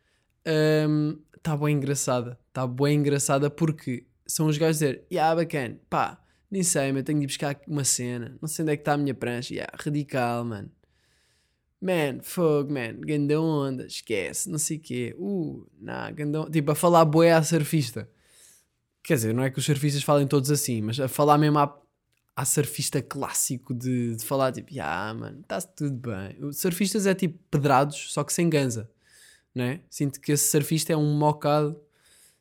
está um, bem engraçada. Está bem engraçada porque são os gajos a dizer, yeah, bacana, pá, nem sei, mas tenho de ir buscar uma cena, não sei onde é que está a minha prancha, yeah, radical, mano. Man, fogo, man, ganda onda, esquece, não sei o quê. Uh, nah, ganda Tipo, a falar boé a surfista. Quer dizer, não é que os surfistas falem todos assim, mas a falar mesmo à, à surfista clássico de, de falar tipo, ah, mano, está tudo bem. Surfistas é tipo pedrados, só que sem ganza né? Sinto que esse surfista é um mocado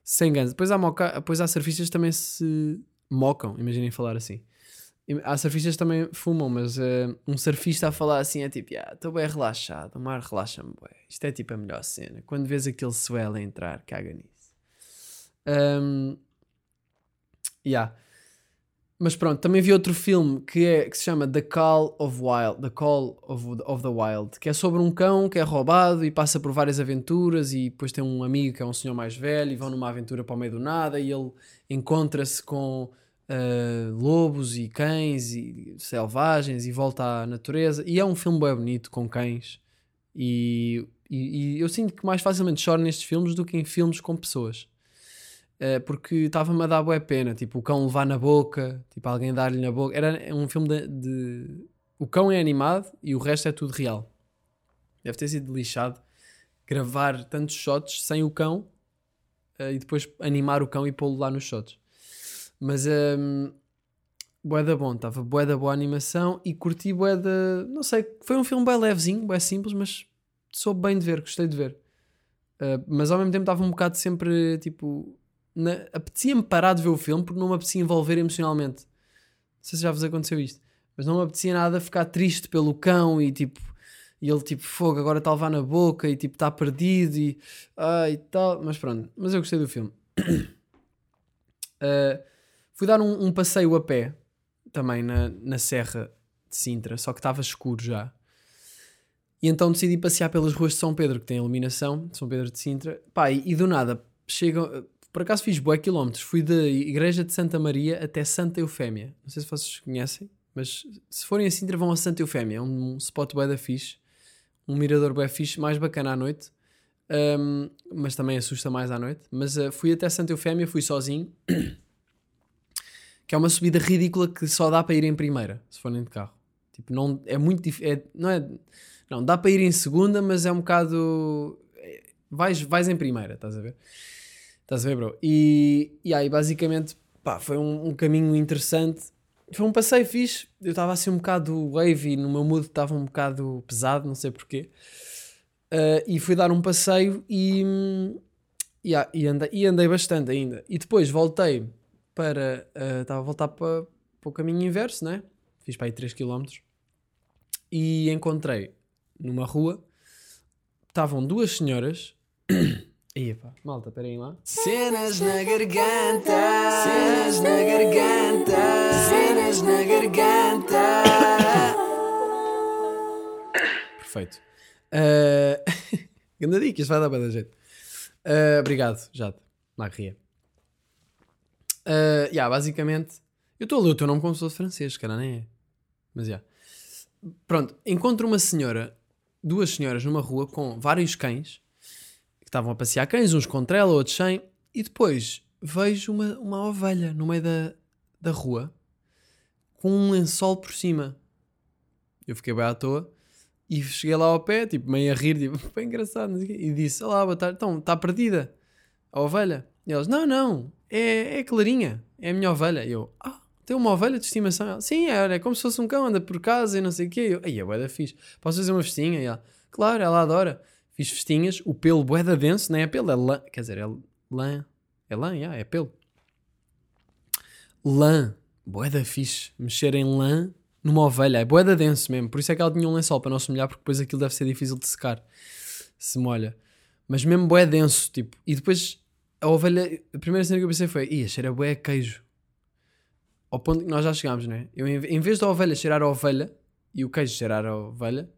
sem ganso. Depois há, moca... Depois há surfistas que também se mocam, imaginem falar assim. Há surfistas que também fumam, mas uh, um surfista a falar assim é tipo, estou bem relaxado, o mar relaxa-me. Isto é tipo a melhor cena. Quando vês aquele swell a entrar, caga nisso. Um, yeah. Mas pronto, também vi outro filme que, é, que se chama The Call of Wild, The Call of, of the Wild, que é sobre um cão que é roubado e passa por várias aventuras e depois tem um amigo que é um senhor mais velho e vão numa aventura para o meio do nada e ele encontra-se com uh, lobos e cães e selvagens e volta à natureza e é um filme bem bonito com cães e, e, e eu sinto que mais facilmente choro nestes filmes do que em filmes com pessoas. Uh, porque estava-me a dar boa pena, tipo, o cão levar na boca, tipo, alguém dar-lhe na boca. Era um filme de, de, O cão é animado e o resto é tudo real. Deve ter sido lixado gravar tantos shots sem o cão uh, e depois animar o cão e pô-lo lá nos shots. Mas um, ehm, da bom, estava bué da boa animação e curti bué da... Não sei, foi um filme bem levezinho, bué simples, mas soube bem de ver, gostei de ver. Uh, mas ao mesmo tempo estava um bocado sempre, tipo apetecia-me parar de ver o filme porque não me apetecia envolver emocionalmente. Não sei se já vos aconteceu isto, mas não me apetecia nada ficar triste pelo cão e tipo, e ele tipo, fogo, agora está a levar na boca e tipo, está perdido e, ah, e tal. Mas pronto, mas eu gostei do filme. uh, fui dar um, um, passeio a pé também na, na Serra de Sintra, só que estava escuro já. E então decidi passear pelas ruas de São Pedro, que tem iluminação, de São Pedro de Sintra. Pá, e, e do nada, chegam. Por acaso fiz bué quilómetros. Fui da Igreja de Santa Maria até Santa Eufémia. Não sei se vocês conhecem, mas se forem a Sintra, vão a Santa Eufémia. É um, spot bué da fixe. Um mirador bué fixe, mais bacana à noite. Um, mas também assusta mais à noite. Mas uh, fui até Santa Eufémia, fui sozinho. que é uma subida ridícula que só dá para ir em primeira, se forem de carro. Tipo, não, é muito. É, não é. Não, dá para ir em segunda, mas é um bocado. é, Vais, vais em primeira, estás a ver? Estás a ver, bro? E, e aí, basicamente, pá, foi um, um caminho interessante. Foi um passeio fixe. Eu estava assim um bocado wavy, no meu mood estava um bocado pesado, não sei porquê. Uh, e fui dar um passeio e, hum, e, ah, andei, e andei bastante ainda. E depois voltei para. uh, Estava a voltar para, para o caminho inverso, né? Fiz para aí 3 km. E encontrei numa rua. Estavam duas senhoras. Pá, malta, esperem lá. Cenas na garganta, cenas na garganta, cenas na garganta. Perfeito. Uh... Ganda dica, isto vai dar para dar jeito. Uh, obrigado, Jade. Marria. Uh, yeah, basicamente, eu estou a ler o teu nome como se fosse francês, cara, nem é? Mas já. Pronto, encontro uma senhora, duas senhoras numa rua com vários cães estavam a passear cães, uns contra ela, outros sem, e depois vejo uma, uma ovelha no meio da, da rua com um lençol por cima. Eu fiquei bem à toa e cheguei lá ao pé, tipo, meio a rir, tipo, bem engraçado, e disse: Olá, boa tarde, então, está perdida a ovelha? E eles: Não, não, é, é Clarinha, é a minha ovelha. E eu: Ah, tem uma ovelha de estimação? Ela, Sim, é, é como se fosse um cão, anda por casa e não sei o quê. E eu: Aí, é bué da fixe, posso fazer uma festinha? E ela: Claro, ela adora. Fiz festinhas, o pelo bué da denso, não é pelo, é lã, quer dizer, é lã, é lã, yeah, é pelo. Lã, bué da fixe, mexer em lã numa ovelha, é bué da denso mesmo, por isso é que ela tinha um lençol para não se molhar, porque depois aquilo deve ser difícil de secar, se molha. Mas mesmo bué denso, tipo, e depois a ovelha, a primeira cena que eu pensei foi, ia, cheira bué a queijo. Ao ponto que nós já chegámos, né? Eu, em vez da ovelha cheirar a ovelha e o queijo cheirar a ovelha,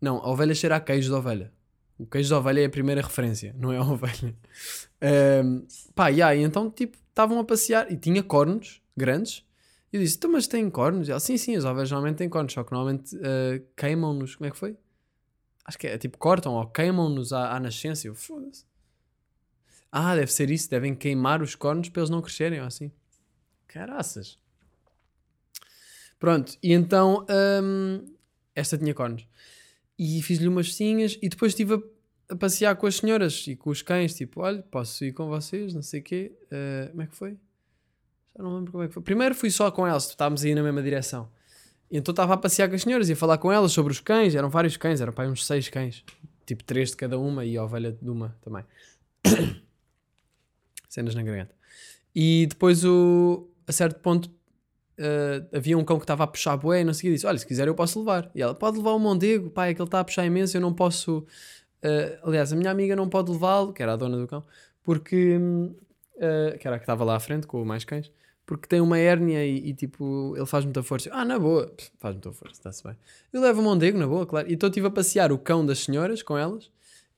não, a ovelha cheira a queijo da ovelha. O queijo da ovelha é a primeira referência, não é a ovelha. Ahm, pá, yeah, e então, tipo, estavam a passear e tinha cornos grandes. E eu disse, então, mas tem cornos? E ela, sim, sim, as ovelhas normalmente têm cornos, só que normalmente ah, queimam-nos. Como é que foi? Acho que é tipo, cortam ou queimam-nos à, à nascença. Eu, foda-se. Ah, deve ser isso, devem queimar os cornos para eles não crescerem ou assim. Caraças. Pronto, e então hum, esta tinha cornos. E fiz-lhe umas festinhas e depois estive a, a passear com as senhoras e com os cães. Tipo, olha, posso ir com vocês, não sei o quê. Ah, como é que foi? Já não lembro como é que foi. Primeiro fui só com elas, estávamos aí na mesma direção. Então estava a passear com as senhoras e a falar com elas sobre os cães. Eram vários cães, eram para uns seis cães. Tipo, três de cada uma e a ovelha de uma também. Cenas na garganta. E depois, o, a certo ponto, eh, havia um cão que estava a puxar bué e não sei o disse: Olha, se quiser eu posso levar. E ela: Pode levar o Mondego, pai, é que ele está a puxar imenso, eu não posso. eh, aliás, a minha amiga não pode levá-lo, que era a dona do cão, porque. eh, que era a que estava lá à frente com mais cães, porque tem uma hérnia e, e, tipo, ele faz muita força. Ah, na boa, faz muita força, está-se bem. Eu levo o Mondego, na boa, claro. E então estive a passear o cão das senhoras com elas,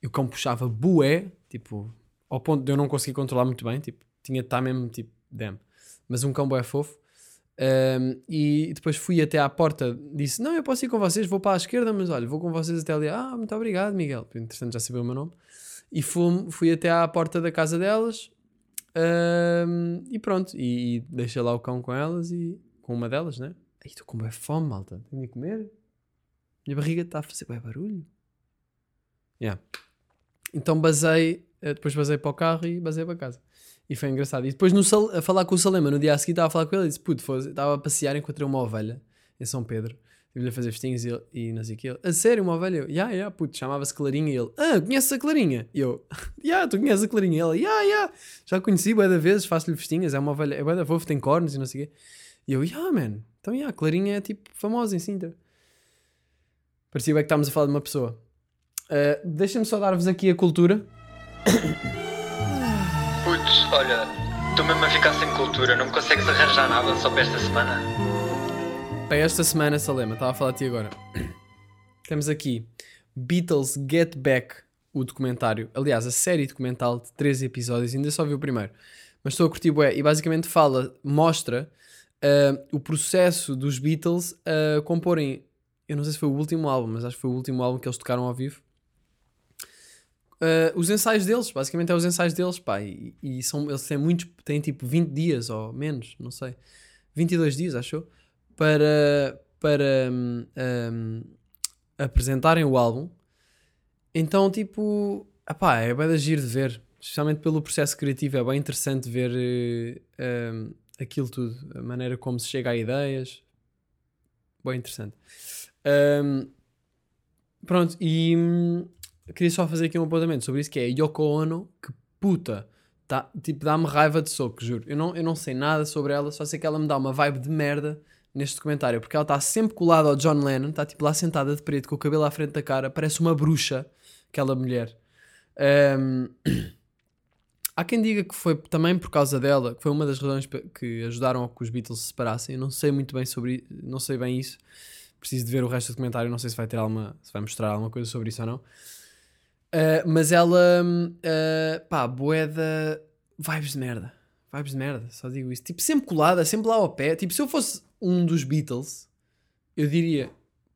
e o cão puxava bué, tipo, ao ponto de eu não conseguir controlar muito bem, tipo, tinha de estar mesmo, tipo, damn. Mas um cão bué fofo. Um, e depois fui até à porta, disse: Não, eu posso ir com vocês, vou para a esquerda, mas olha, vou com vocês até ali. Ah, muito obrigado, Miguel. Interessante já saber o meu nome. E fui, fui até à porta da casa delas um, e pronto. E, e deixei lá o cão com elas e com uma delas, né? Ai, estou com bem fome, malta. Tenho de comer. Minha barriga está a fazer bem barulho. Yeah. Então basei, eh, depois basei para o carro e basei para casa. E foi engraçado. E depois no a falar com o Salema, no dia a seguir estava a falar com ele e disse: Puto, estava a passear, encontrei uma ovelha em São Pedro. Estive-lhe a fazer festinhos e, e não sei o que. Ele, a sério, uma ovelha? Eu, ya, ya, puto, chamava-se Clarinha. E ele, ah, conheces a Clarinha? E eu, ya, tu conheces a Clarinha? E ele, ya, ya, já conheci bué da vezes, faço-lhe festinhas, é uma ovelha, é bué da fofa, tem cornos e não sei o quê. E eu, ya, man, então ya, a Clarinha é tipo famosa em Sintra. Parecia bem que estávamos a falar de uma pessoa. Ah, Deixem-me só dar-vos aqui a cultura. Estou mesmo a ficar sem cultura, não me consegues arranjar nada só para esta semana? Para esta semana, Salema, estava a falar ti agora. Temos aqui Beatles Get Back, o documentário. Aliás, a série documental de 13 episódios, ainda só vi o primeiro. Mas estou a curtir bué, e basicamente fala, mostra ah, o processo dos Beatles a comporem. Eu não sei se foi o último álbum, mas acho que foi o último álbum que eles tocaram ao vivo. Ah, os ensaios deles, basicamente é os ensaios deles, pá, e, e são, eles têm muitos, têm tipo 20 dias ou menos, não sei, 22 dias, acho eu, para, para hum, hum, apresentarem o álbum. Então, tipo, epá, é bem de agir de ver, especialmente pelo processo criativo, é bem interessante ver eh, hum, aquilo tudo, a maneira como se chega a ideias, bem interessante. Hum, pronto, e queria só fazer aqui um apontamento sobre isso, que é Yoko Ono, que puta, tá, tipo, dá-me raiva de soco, juro. Eu não, eu não sei nada sobre ela, só sei que ela me dá uma vibe de merda neste documentário, porque ela está sempre colada ao John Lennon, está tipo lá sentada de preto, com o cabelo à frente da cara, parece uma bruxa, aquela mulher. Hum, há quem diga que foi também por causa dela, que foi uma das razões que ajudaram a que os Beatles se separassem. Eu não sei muito bem sobre não sei bem isso. Preciso de ver o resto do documentário, não sei se vai ter alguma, se vai mostrar alguma coisa sobre isso ou não. Uh, mas ela, uh, pá, boeda, vibes de merda. Vibes de merda, só digo isso. Tipo, sempre colada, sempre lá ao pé. Tipo, se eu fosse um dos Beatles, eu diria: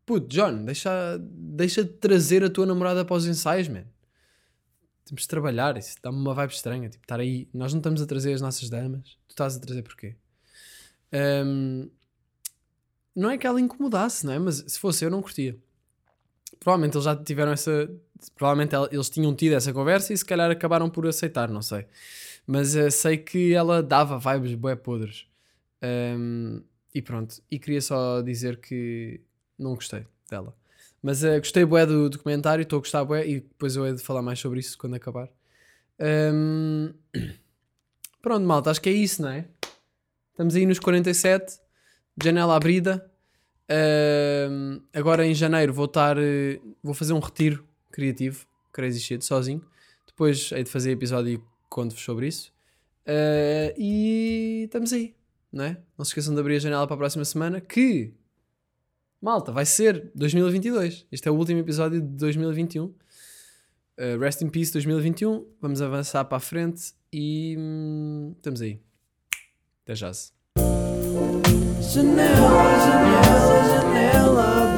Puto, John, deixa, deixa de trazer a tua namorada para os ensaios, man. Temos de trabalhar, isso dá-me uma vibe estranha. Tipo, estar aí, nós não estamos a trazer as nossas damas, tu estás a trazer porquê? Hum, não é que ela incomodasse, não é? Mas se fosse eu, não curtia. Provavelmente eles já tiveram essa. Provavelmente eles tinham tido essa conversa e se calhar acabaram por aceitar, não sei. Mas eh, sei que ela dava vibes bué podres. Hum, e pronto. E queria só dizer que não gostei dela. Mas eh, gostei bué do documentário, estou a gostar bué e depois eu hei de falar mais sobre isso quando acabar. Hum, Pronto, malta, acho que é isso, não é? Estamos aí nos 47, janela abrida. Agora em janeiro vou estar. eh, Vou fazer um retiro criativo, crazy shit, sozinho. Depois hei de fazer episódio e conto-vos sobre isso. Ah, e estamos aí, não é? Não se esqueçam de abrir a janela para a próxima semana, que. Malta, vai ser 2022. Este é o último episódio de 2021. Uh, rest in Peace 2021. Vamos avançar para a frente e hum, estamos aí. Até já. Janela, janela, janela.